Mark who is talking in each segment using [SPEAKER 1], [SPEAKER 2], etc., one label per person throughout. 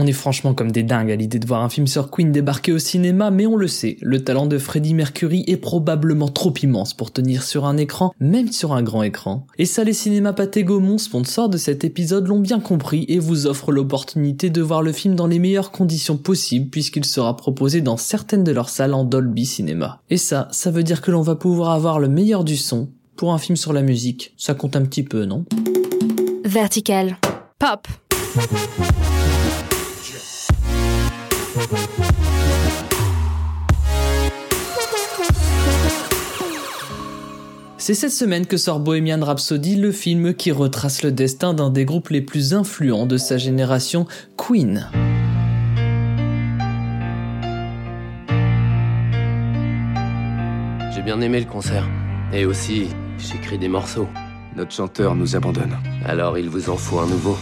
[SPEAKER 1] On est franchement comme des dingues à l'idée de voir un film sur Queen débarquer au cinéma, mais on le sait, le talent de Freddie Mercury est probablement trop immense pour tenir sur un écran, même sur un grand écran. Et ça, les cinémas Pathé Gaumont, sponsors de cet épisode, l'ont bien compris et vous offrent l'opportunité de voir le film dans les meilleures conditions possibles puisqu'il sera proposé dans certaines de leurs salles en Dolby Cinéma. Et ça, ça veut dire que l'on va pouvoir avoir le meilleur du son. Pour un film sur la musique, ça compte un petit peu, non?
[SPEAKER 2] Vertical. Pop.
[SPEAKER 1] C'est cette semaine que sort Bohemian Rhapsody, le film qui retrace le destin d'un des groupes les plus influents de sa génération, Queen.
[SPEAKER 3] J'ai bien aimé le concert. Et aussi, j'écris des morceaux.
[SPEAKER 4] Notre chanteur nous abandonne.
[SPEAKER 3] Alors il vous en faut un nouveau.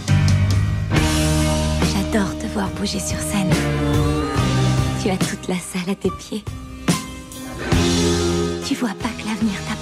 [SPEAKER 5] J'adore te voir bouger sur scène. Tu as toute la salle à tes pieds. Tu vois pas que l'avenir t'appartient.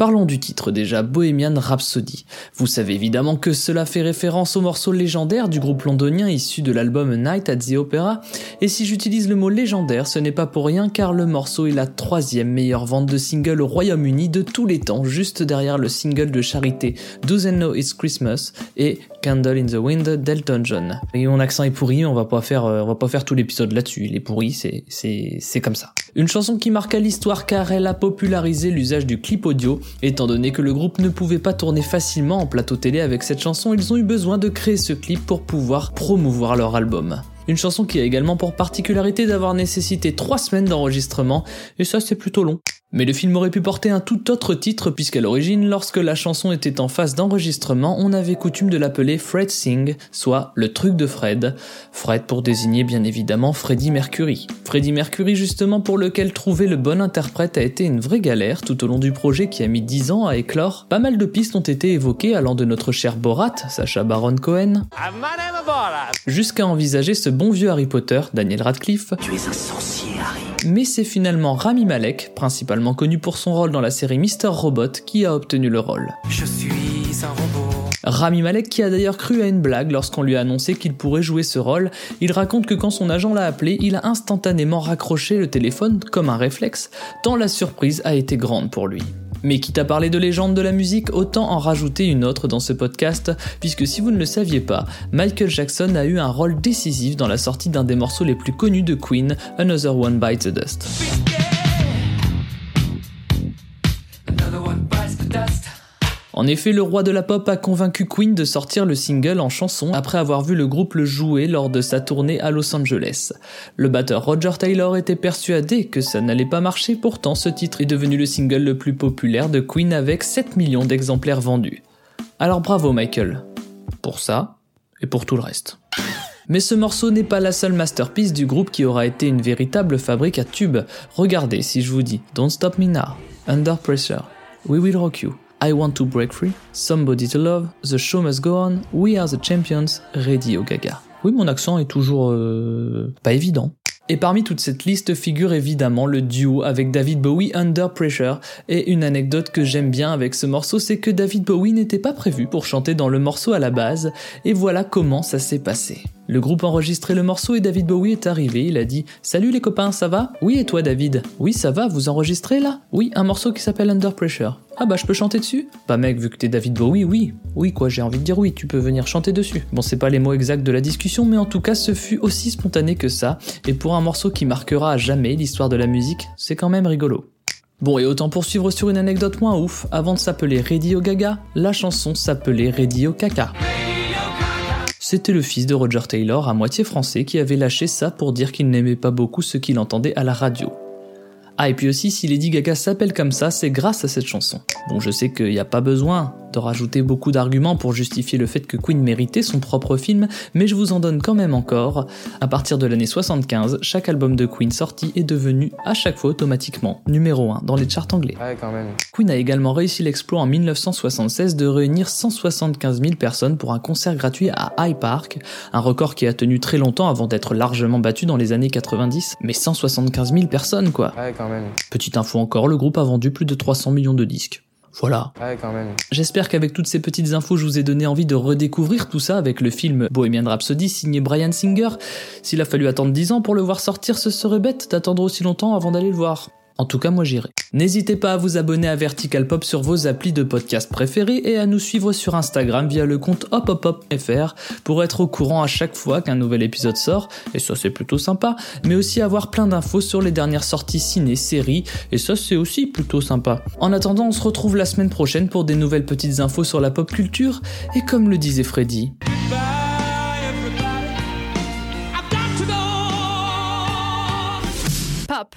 [SPEAKER 1] Parlons du titre déjà, Bohemian Rhapsody. Vous savez évidemment que cela fait référence au morceau légendaire du groupe londonien issu de l'album Night at the Opera, et si j'utilise le mot légendaire, ce n'est pas pour rien car le morceau est la troisième meilleure vente de single au Royaume-Uni de tous les temps, juste derrière le single de charité Doesn't Know It's Christmas et Candle in the Wind d'Elton John. Et mon accent est pourri, on va pas faire, euh, on va pas faire tout l'épisode là-dessus, il est pourri, c'est, c'est, c'est comme ça. Une chanson qui marqua l'histoire car elle a popularisé l'usage du clip audio Étant donné que le groupe ne pouvait pas tourner facilement en plateau télé avec cette chanson, ils ont eu besoin de créer ce clip pour pouvoir promouvoir leur album. Une chanson qui a également pour particularité d'avoir nécessité 3 semaines d'enregistrement, et ça c'est plutôt long. Mais le film aurait pu porter un tout autre titre puisqu'à l'origine, lorsque la chanson était en phase d'enregistrement, on avait coutume de l'appeler Fred Sing, soit le truc de Fred. Fred pour désigner bien évidemment Freddie Mercury. Freddie Mercury justement pour lequel trouver le bon interprète a été une vraie galère tout au long du projet qui a mis 10 ans à éclore. Pas mal de pistes ont été évoquées allant de notre cher Borat, Sacha Baron Cohen, jusqu'à envisager ce bon vieux Harry Potter, Daniel Radcliffe.
[SPEAKER 3] Tu es un sorcier, Harry.
[SPEAKER 1] Mais c'est finalement Rami Malek, principalement connu pour son rôle dans la série Mister Robot, qui a obtenu le rôle.
[SPEAKER 6] Je suis un robot.
[SPEAKER 1] Rami Malek qui a d'ailleurs cru à une blague lorsqu'on lui a annoncé qu'il pourrait jouer ce rôle, il raconte que quand son agent l'a appelé, il a instantanément raccroché le téléphone comme un réflexe, tant la surprise a été grande pour lui. Mais quitte à parler de légende de la musique, autant en rajouter une autre dans ce podcast, puisque si vous ne le saviez pas, Michael Jackson a eu un rôle décisif dans la sortie d'un des morceaux les plus connus de Queen, Another One Bites the Dust. En effet, le roi de la pop a convaincu Queen de sortir le single en chanson après avoir vu le groupe le jouer lors de sa tournée à Los Angeles. Le batteur Roger Taylor était persuadé que ça n'allait pas marcher, pourtant ce titre est devenu le single le plus populaire de Queen avec 7 millions d'exemplaires vendus. Alors bravo Michael. Pour ça, et pour tout le reste. Mais ce morceau n'est pas la seule masterpiece du groupe qui aura été une véritable fabrique à tubes. Regardez si je vous dis Don't Stop Me Now, Under Pressure, We Will Rock You, I Want to Break Free, Somebody to Love, The Show Must Go On, We Are the Champions, Radio Gaga. Oui, mon accent est toujours euh, pas évident. Et parmi toute cette liste figure évidemment le duo avec David Bowie Under Pressure. Et une anecdote que j'aime bien avec ce morceau, c'est que David Bowie n'était pas prévu pour chanter dans le morceau à la base. Et voilà comment ça s'est passé. Le groupe enregistrait le morceau et David Bowie est arrivé. Il a dit Salut les copains, ça va? Oui, et toi David? Oui, ça va, vous enregistrez là? Oui, un morceau qui s'appelle Under Pressure. Ah bah je peux chanter dessus Bah mec, vu que t'es David Bowie, oui. Oui quoi, j'ai envie de dire oui, tu peux venir chanter dessus. Bon, c'est pas les mots exacts de la discussion, mais en tout cas, ce fut aussi spontané que ça. Et pour un morceau qui marquera à jamais l'histoire de la musique, c'est quand même rigolo. Bon, et autant poursuivre sur une anecdote moins ouf, avant de s'appeler Radio Gaga, la chanson s'appelait Radio Caca. C'était le fils de Roger Taylor, à moitié français, qui avait lâché ça pour dire qu'il n'aimait pas beaucoup ce qu'il entendait à la radio. Ah, et puis aussi, si Lady Gaga s'appelle comme ça, c'est grâce à cette chanson. Bon, je sais qu'il n'y a pas besoin de rajouter beaucoup d'arguments pour justifier le fait que Queen méritait son propre film, mais je vous en donne quand même encore. À partir de l'année 75, chaque album de Queen sorti est devenu à chaque fois automatiquement numéro 1 dans les charts anglais.
[SPEAKER 4] Ouais, quand même.
[SPEAKER 1] Queen a également réussi l'exploit en 1976 de réunir 175 000 personnes pour un concert gratuit à High Park, un record qui a tenu très longtemps avant d'être largement battu dans les années 90, mais 175 000 personnes quoi.
[SPEAKER 4] Ouais, quand même.
[SPEAKER 1] Petite info encore, le groupe a vendu plus de 300 millions de disques. Voilà.
[SPEAKER 7] Ouais, quand même.
[SPEAKER 1] J'espère qu'avec toutes ces petites infos, je vous ai donné envie de redécouvrir tout ça avec le film Bohemian Rhapsody signé Brian Singer. S'il a fallu attendre 10 ans pour le voir sortir, ce serait bête d'attendre aussi longtemps avant d'aller le voir. En tout cas, moi j'irai. N'hésitez pas à vous abonner à Vertical Pop sur vos applis de podcast préférés et à nous suivre sur Instagram via le compte hopopopfr pour être au courant à chaque fois qu'un nouvel épisode sort, et ça c'est plutôt sympa, mais aussi avoir plein d'infos sur les dernières sorties ciné, séries, et ça c'est aussi plutôt sympa. En attendant, on se retrouve la semaine prochaine pour des nouvelles petites infos sur la pop culture, et comme le disait Freddy.
[SPEAKER 2] Pop.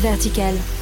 [SPEAKER 2] Vertical.